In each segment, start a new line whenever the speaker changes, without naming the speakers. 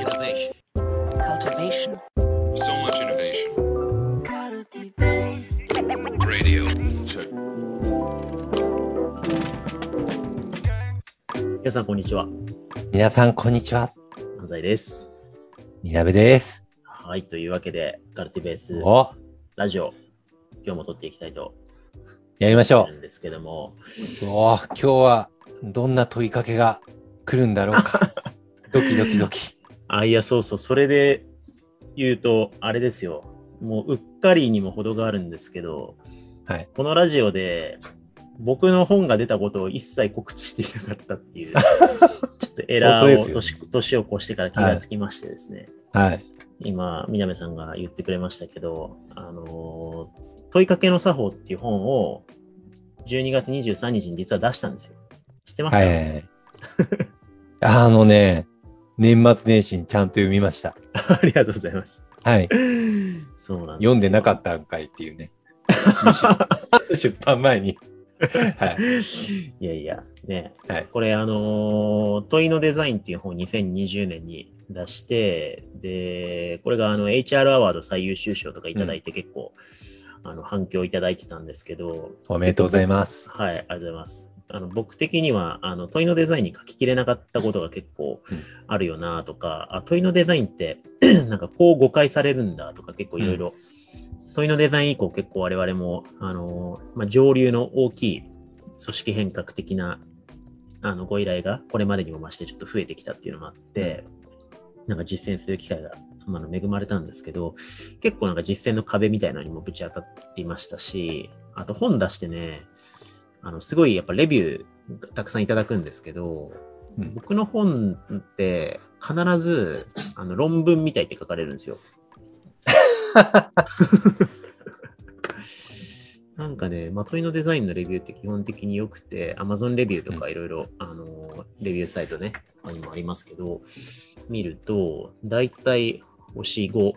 Innovation.
cultivation,
So much innovation. Radio. Check.
皆さん、こんにちは。
皆さん、こんにちは。
安西です。
みなべです。
はい、というわけで、カルティベース
お
ラジオ、今日も撮っていきたいと
やりましょ
思うんですけども、
う。お今日はどんな問いかけが来るんだろうか。ドキドキドキ。
あ、いや、そうそう、それで言うと、あれですよ。もう、うっかりにも程があるんですけど、
はい。
このラジオで、僕の本が出たことを一切告知していなかったっていう、ちょっとエラーを年年を越してから気がつきましてですね、
はい。
今、みなべさんが言ってくれましたけど、あのー問いかけの作法っていう本を12月23日に実は出したんですよ。知ってました、
はい。あのね、年末年始にちゃんと読みました。
ありがとうございます。
はい。
そうなんです
読んでなか
た。
ったんかいっていうね。出版前に。はい。
いやいや、ね。
はい
これ、あのー問いのデザインっていう本を2020年に出して、で、これがあの HR アワード最優秀賞とかいただいて結構、あの反響いただいてたんですけど、
おめでとうございます。
はい、ありがとうございます。あの僕的にはあの問いのデザインに書ききれなかったことが結構
うん。
あるよなとか、あ問いのデザインって なんかこう誤解されるんだとか結構いろいろ、問いのデザイン以降結構我々もあの、まあ、上流の大きい組織変革的なあのご依頼がこれまでにも増してちょっと増えてきたっていうのもあって、なんか実践する機会があの恵まれたんですけど、結構なんか実践の壁みたいなのにもぶち当たっていましたし、あと本出してね、あの、すごいやっぱレビューたくさんいただくんですけど、
うん
僕の本って必ずあの論文みたいって書かれるんですよ。なんかね、まといのデザインのレビューって基本的に良くて、Amazon レビューとかいろいろ、あの、レビューサイトね、他にもありますけど、見ると、だいたい星5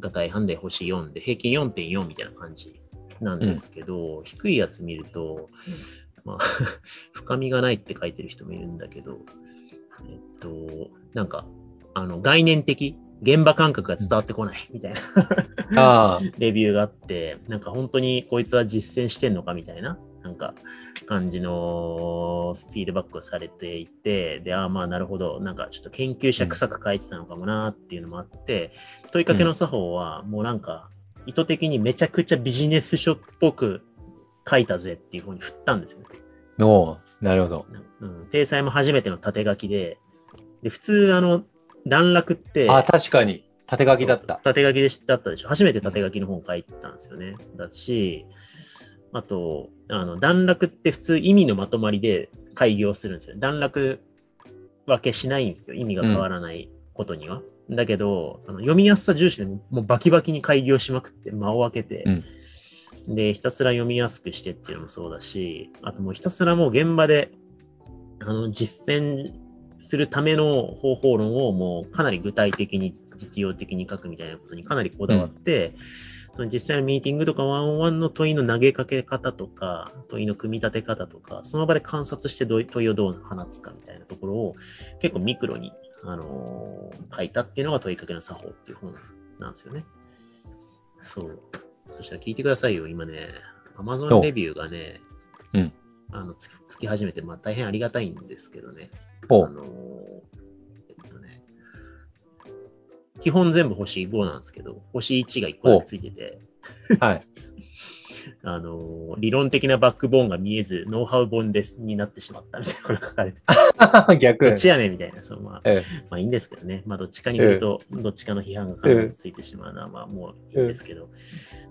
が大半で星4で、平均4.4みたいな感じなんですけど、低いやつ見ると、まあ、深みがないって書いてる人もいるんだけど、えっと、なんか、あの、概念的、現場感覚が伝わってこないみたいな。レビューがあって、なんか本当にこいつは実践してんのかみたいな、なんか感じのフィードバックをされていて、で、ああまあなるほど、なんかちょっと研究者臭く書いてたのかもなっていうのもあって、問いかけの作法はもうなんか意図的にめちゃくちゃビジネス書っぽく書いたぜっていうふうに振ったんですよね。
おうなるほど。
うん、体裁も初めての縦書きで、で、普通あの、段落って、
あ、確かに。縦書きだった。
縦書きでしだったでしょ。初めて縦書きの本書いたんですよね。だし、あと、あの、段落って普通意味のまとまりで開業するんですよ。段落分けしないんですよ。意味が変わらないことには。だけど、あの読みやすさ重視でもうバキバキに開業しまくって間を空けて、で、ひたすら読みやすくしてっていうのもそうだし、あともうひたすらもう現場で、あの、実践するための方法論をもうかなり具体的に実用的に書くみたいなことにかなりこだわって、その実際のミーティングとかワンオンワンの問いの投げかけ方とか、問いの組み立て方とか、その場で観察してどう問いをどう放つかみたいなところを結構ミクロに、あのー書いたっていうのが問いかけの作法っていう本なんですよね。そう。そしたら聞いてくださいよ。今ね、Amazon
お
レビューがね、
うん
あのつきつき始めて、まあ大変ありがたいんですけどね。
お
あのーえっとね、基本全部星5なんですけど、星1が1個だけついてて、
はい。
あのー理論的なバックボーンが見えず、ノウハウ本ですになってしまったみたいなことが書かれてて、
逆。
どっちやねんみたいな、そのまあ、
え
まあいいんですけどね。まあどっちかに言うと、どっちかの批判が必ずついてしまうのは、まあもういいんですけど、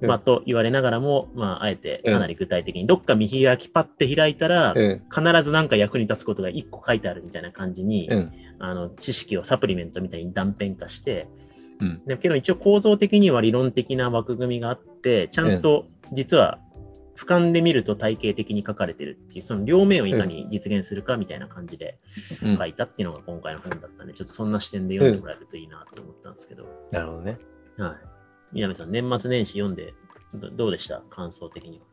うん
まあと言われながらも、まああえて
うん
かなり具体的に、どっか見開きパッて開いたら、
え
必ずなんか役に立つことが1個書いてあるみたいな感じに、
うん。
あの、知識をサプリメントみたいに断片化して、
うん。
だけど一応構造的には理論的な枠組みがあって、ちゃんと実は俯瞰で見ると体系的に書かれてるっていう、その両面をいかに実現するかみたいな感じで
うん
書いたっていうのが今回の本だったんで、ちょっとそんな視点で読んでもらえるといいなと思ったんですけど、
なるほどね。
はい。南さん、年末年始読んでどどうでした？感想的には。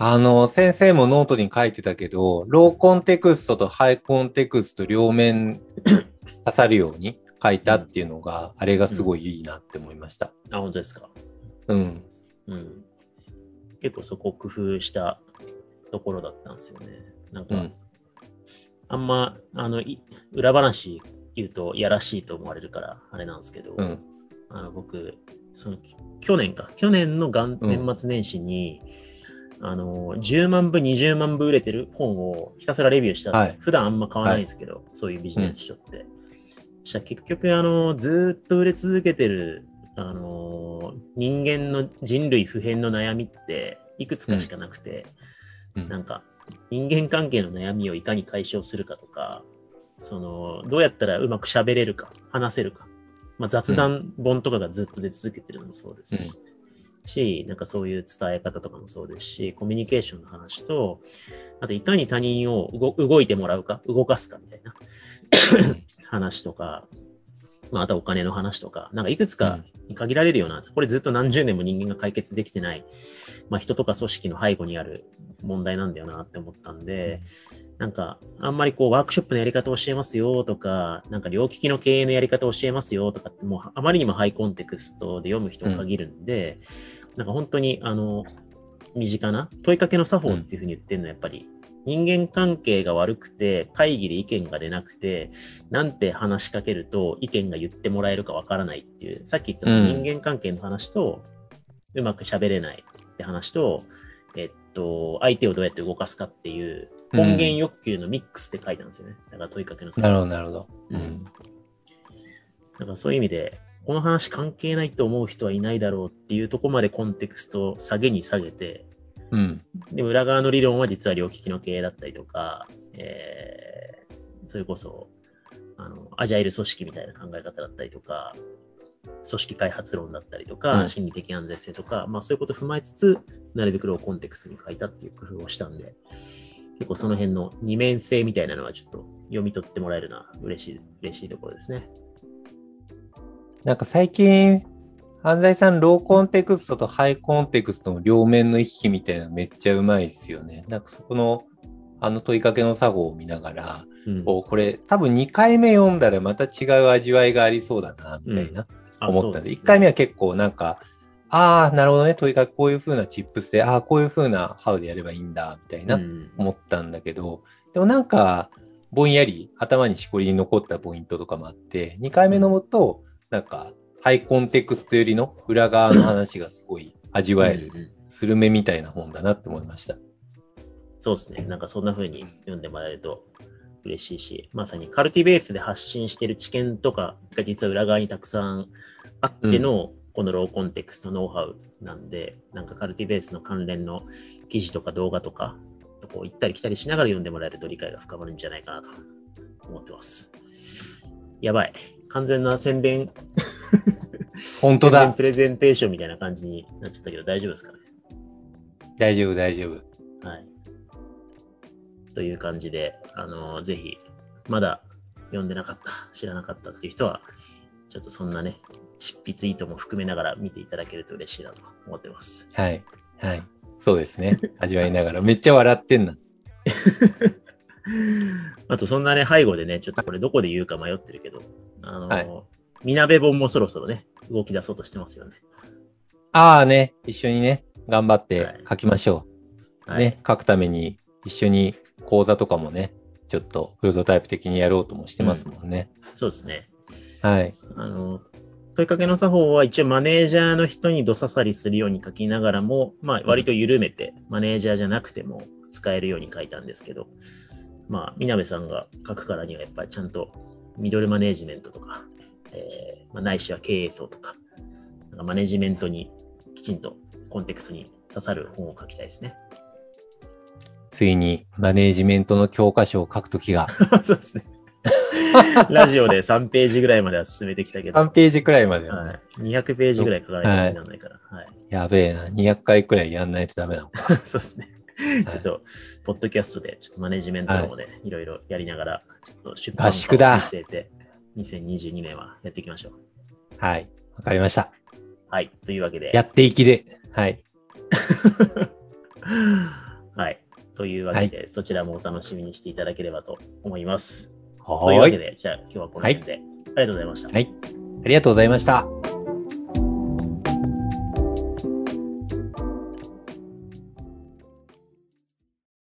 あの、先生もノートに書いてたけど、ローコンテクストとハイコンテクスト両面 刺さるように書いたっていうのが、あれがすごいいいなって思いました。
あ、本当ですか？
うん。
うん。結構そこを工夫したところだったんですよね。なんか、
うん。
あんま、あの、い裏話言うとやらしいと思われるから、あれなんですけど、
うん。
あの僕、その、き去年か、去年の元
うん
年末年始に、あの、10万部、20万部売れてる本をひたすらレビューした
はい
普段あんま買わないんですけど、そういうビジネス書って。したら結局、あの、ずーっと売れ続けてる、あの、人間の人類普遍の悩みって、いくつかしかなくて、
うん。
なんか、人間関係の悩みをいかに解消するかとか、その、どうやったらうまく喋れるか、話せるか。まあ、雑談本とかがずっと出続けてるのもそうですし、しなんかそういう伝え方とかもそうですし、コミュニケーションの話と、あといかに他人を動動いてもらうか、動かすかみたいな話とか、まあ、あとはお金の話とか、なんかいくつかに限られるような、これずっと何十年も人間が解決できてない、まあ、人とか組織の背後にある問題なんだよなって思ったんで、なんか、あんまりこう、ワークショップのやり方を教えますよとか、なんか、両利きの経営のやり方を教えますよとかって、もう、あまりにもハイコンテクストで読む人を限るんで、なんか本当に、あの、身近な問いかけの作法っていうふうに言ってるのは、やっぱり、人間関係が悪くて、会議で意見が出なくて、なんて話しかけると意見が言ってもらえるかわからないっていう、さっき言ったその人間関係の話と、うまく喋れないって話と、えっと、相手をどうやって動かすかっていう、根源欲求のミックスって書いたんですよね。だから問いかけの
なるほど、なるほど。
うん。だからそういう意味で、この話関係ないと思う人はいないだろうっていうところまでコンテクストを下げに下げて、
うん。
で、裏側の理論は実は両利きの経営だったりとか、えー、それこそ、あの、アジャイル組織みたいな考え方だったりとか、組織開発論だったりとか、
うん
心理的安全性とか、まあそういうことを踏まえつつ、なるべくローコンテクストに書いたっていう工夫をしたんで、結構その辺の二面性みたいなのはちょっと読み取ってもらえるのは嬉しい、嬉しいところですね。
なんか最近、安西さん、ローコンテクストとハイコンテクストの両面の行き来みたいなのめっちゃうまいですよね。なんかそこの、あの問いかけの作法を見ながら、
うん。
これ多分2回目読んだらまた違う味わいがありそうだな、みたいな、
あ
思った。んで、
そうすね。
1回目は結構なんか、ああ、なるほどね、問いかけこういう風なチップスで、ああ、こういう風なハウでやればいいんだ、みたいな、
うん。
思ったんだけど、でもなんか、ぼんやり頭にしこりに残ったポイントとかもあって、2回目飲むと、なんか、ハイコンテクストよりの裏側の話がすごい味わえる、
うんうん
スルメみたいな本だなって思いました。
そうですね。なんかそんな風に読んでもらえると嬉しいし、まさにカルティベースで発信してる知見とかが実は裏側にたくさんあっての、このローコンテクストノウハウなんで、なんかカルティベースの関連の記事とか動画とか、こう行ったり来たりしながら読んでもらえると理解が深まるんじゃないかなと思ってます。やばい。完全な宣伝、
本当だ
プレゼンテーションみたいな感じになっちゃったけど大丈夫ですかね？
大丈夫、大丈夫。
はい。という感じで、あのぜひ、まだ読んでなかった、知らなかったっていう人は、ちょっとそんなね、執筆意図も含めながら見ていただけると嬉しいなと思ってます。
はい。はい。そうですね。味わいながら。めっちゃ笑ってんな。
あと、そんなね、背後でね、ちょっとこれどこで言うか迷ってるけど、あの
はい
みなべ本もそろそろね、動き出そうとしてますよね。
ああね、一緒にね、頑張って
はい
書きましょう。
はい、
ね、書くために一緒に講座とかもね、ちょっとプロトタイプ的にやろうともしてますもんね。
そうですね。
はい。
あの、問いかけの作法は一応マネージャーの人にど刺さりするように書きながらも、まあ割と緩めて、マネージャーじゃなくても使えるように書いたんですけど、まあ、みなべさんが書くからにはやっぱりちゃんとミドルマネージメントとか、えーまあ、ないしは経営層とか、なんかマネジメントにきちんとコンテクストに刺さる本を書きたいですね。
ついにマネージメントの教科書を書くときが。
そうですね。ラジオで3ページぐらいまでは進めてきたけど、
3ページくらいまではね、
はい、200ページぐらい書かないとなんないから、はい。
やべえな、200回くらいやんないとダメなのか。
そうですね。ちょっと、ポッドキャストで、ちょっとマネジメントもね、い。ろいろやりながら、ちょっと出版を見据えて、2022年はやっていきましょう。
はい。わかりました。
はい。というわけで、
やっていきで。はい。
はい。というわけで、そちらもお楽しみにしていただければと思います。と
い。
いうわけで、じゃあ今日はこの辺で、ありがとうありがとうございました。
はい。ありがとうございました。